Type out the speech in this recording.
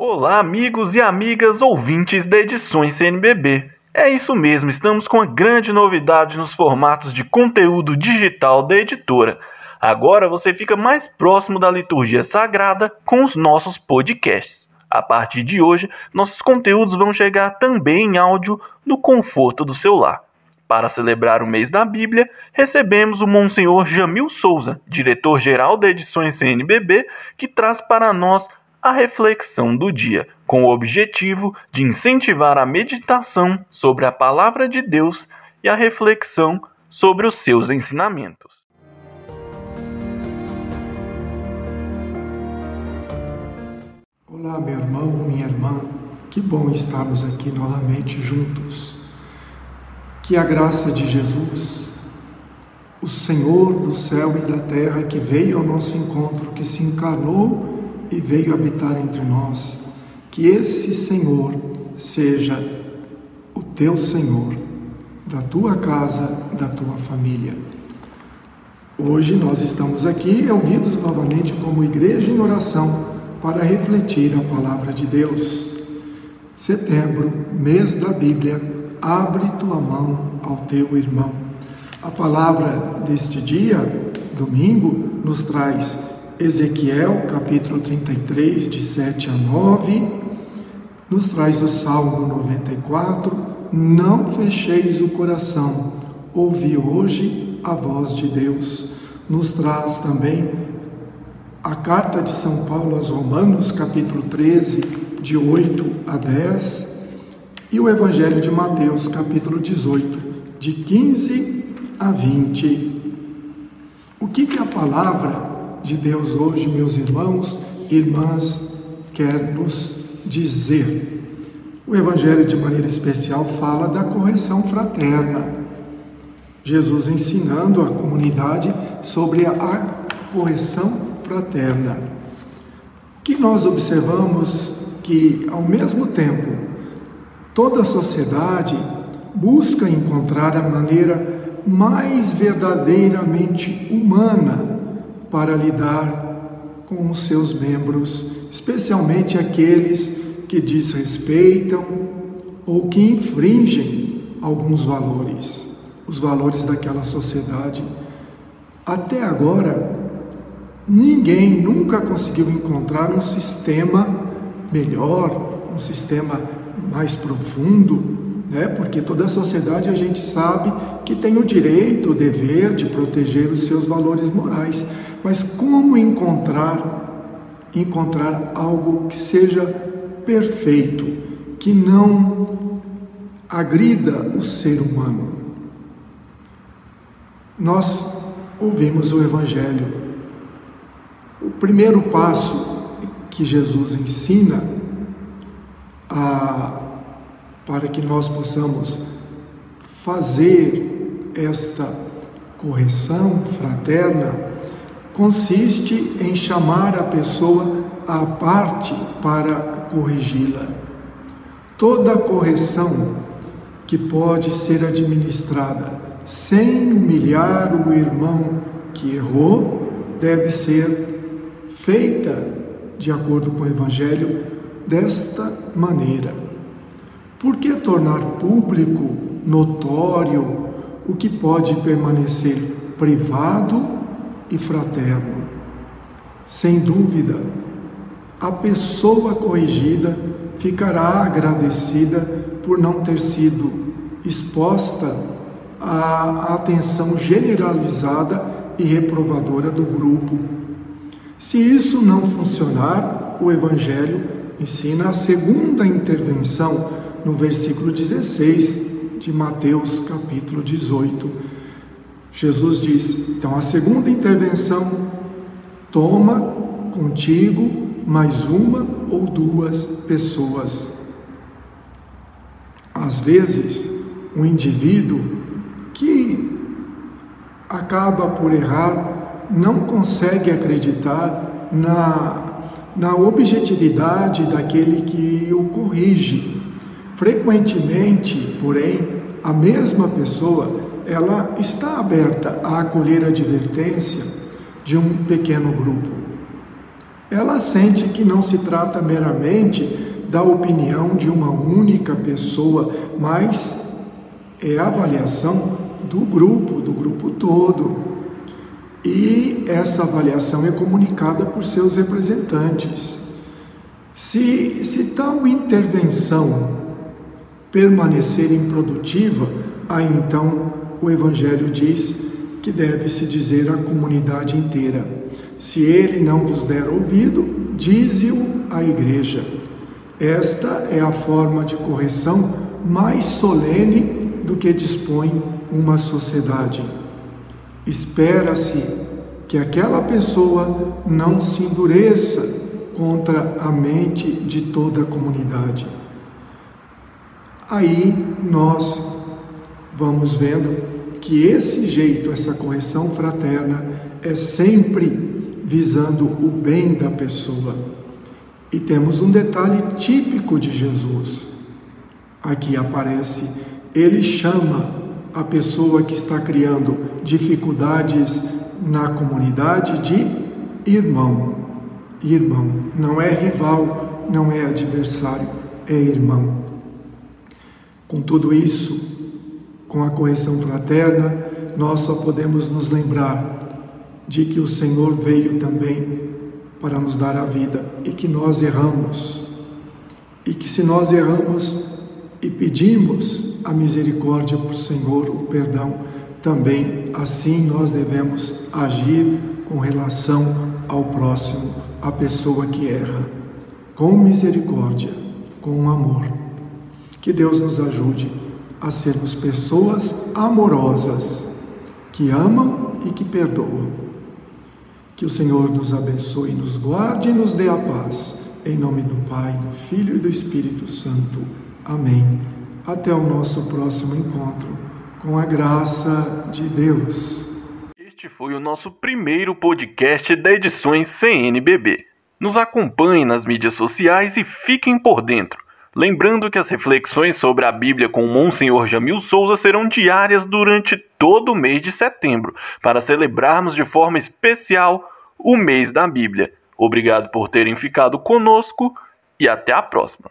Olá, amigos e amigas ouvintes da Edições CNBB. É isso mesmo, estamos com uma grande novidade nos formatos de conteúdo digital da editora. Agora você fica mais próximo da liturgia sagrada com os nossos podcasts. A partir de hoje, nossos conteúdos vão chegar também em áudio no conforto do seu lar. Para celebrar o mês da Bíblia, recebemos o Monsenhor Jamil Souza, diretor-geral da Edições CNBB, que traz para nós a reflexão do dia, com o objetivo de incentivar a meditação sobre a palavra de Deus e a reflexão sobre os seus ensinamentos. Olá, meu irmão, minha irmã, que bom estarmos aqui novamente juntos. Que a graça de Jesus, o Senhor do céu e da terra, que veio ao nosso encontro, que se encarnou e veio habitar entre nós. Que esse Senhor seja o teu Senhor, da tua casa, da tua família. Hoje nós estamos aqui reunidos novamente como igreja em oração para refletir a palavra de Deus. Setembro, mês da Bíblia, abre tua mão ao teu irmão. A palavra deste dia, domingo, nos traz Ezequiel, capítulo 33, de 7 a 9, nos traz o Salmo 94, não fecheis o coração, ouvi hoje a voz de Deus. Nos traz também a carta de São Paulo aos Romanos, capítulo 13, de 8 a 10, e o Evangelho de Mateus, capítulo 18, de 15 a 20. O que, que a palavra de Deus hoje, meus irmãos e irmãs, quer nos dizer. O Evangelho, de maneira especial, fala da correção fraterna. Jesus ensinando a comunidade sobre a correção fraterna. Que nós observamos que, ao mesmo tempo, toda a sociedade busca encontrar a maneira mais verdadeiramente humana para lidar com os seus membros, especialmente aqueles que desrespeitam ou que infringem alguns valores, os valores daquela sociedade. Até agora, ninguém nunca conseguiu encontrar um sistema melhor, um sistema mais profundo, né? Porque toda a sociedade a gente sabe que tem o direito, o dever de proteger os seus valores morais. Mas como encontrar encontrar algo que seja perfeito, que não agrida o ser humano? Nós ouvimos o evangelho. O primeiro passo que Jesus ensina a, para que nós possamos fazer esta correção fraterna consiste em chamar a pessoa à parte para corrigi-la. Toda correção que pode ser administrada sem humilhar o irmão que errou deve ser feita de acordo com o Evangelho desta maneira. Por que tornar público, notório, o que pode permanecer privado e fraterno. Sem dúvida, a pessoa corrigida ficará agradecida por não ter sido exposta à atenção generalizada e reprovadora do grupo. Se isso não funcionar, o Evangelho ensina a segunda intervenção no versículo 16 de Mateus, capítulo 18 Jesus diz: então a segunda intervenção, toma contigo mais uma ou duas pessoas. Às vezes, um indivíduo que acaba por errar não consegue acreditar na, na objetividade daquele que o corrige. Frequentemente, porém, a mesma pessoa ela está aberta a acolher a advertência de um pequeno grupo. Ela sente que não se trata meramente da opinião de uma única pessoa, mas é a avaliação do grupo, do grupo todo. E essa avaliação é comunicada por seus representantes. Se, se tal intervenção permanecer improdutiva, aí então o Evangelho diz que deve-se dizer à comunidade inteira: se ele não vos der ouvido, dize-o à igreja. Esta é a forma de correção mais solene do que dispõe uma sociedade. Espera-se que aquela pessoa não se endureça contra a mente de toda a comunidade. Aí nós vamos vendo que esse jeito, essa correção fraterna, é sempre visando o bem da pessoa. E temos um detalhe típico de Jesus. Aqui aparece, ele chama a pessoa que está criando dificuldades na comunidade de irmão. Irmão, não é rival, não é adversário, é irmão. Com tudo isso, com a correção fraterna, nós só podemos nos lembrar de que o Senhor veio também para nos dar a vida e que nós erramos. E que se nós erramos e pedimos a misericórdia o Senhor, o perdão, também assim nós devemos agir com relação ao próximo, a pessoa que erra, com misericórdia, com amor. Que Deus nos ajude a sermos pessoas amorosas, que amam e que perdoam. Que o Senhor nos abençoe, nos guarde e nos dê a paz. Em nome do Pai, do Filho e do Espírito Santo. Amém. Até o nosso próximo encontro, com a graça de Deus. Este foi o nosso primeiro podcast da edições CNBB. Nos acompanhe nas mídias sociais e fiquem por dentro. Lembrando que as reflexões sobre a Bíblia com Monsenhor Jamil Souza serão diárias durante todo o mês de setembro, para celebrarmos de forma especial o mês da Bíblia. Obrigado por terem ficado conosco e até a próxima.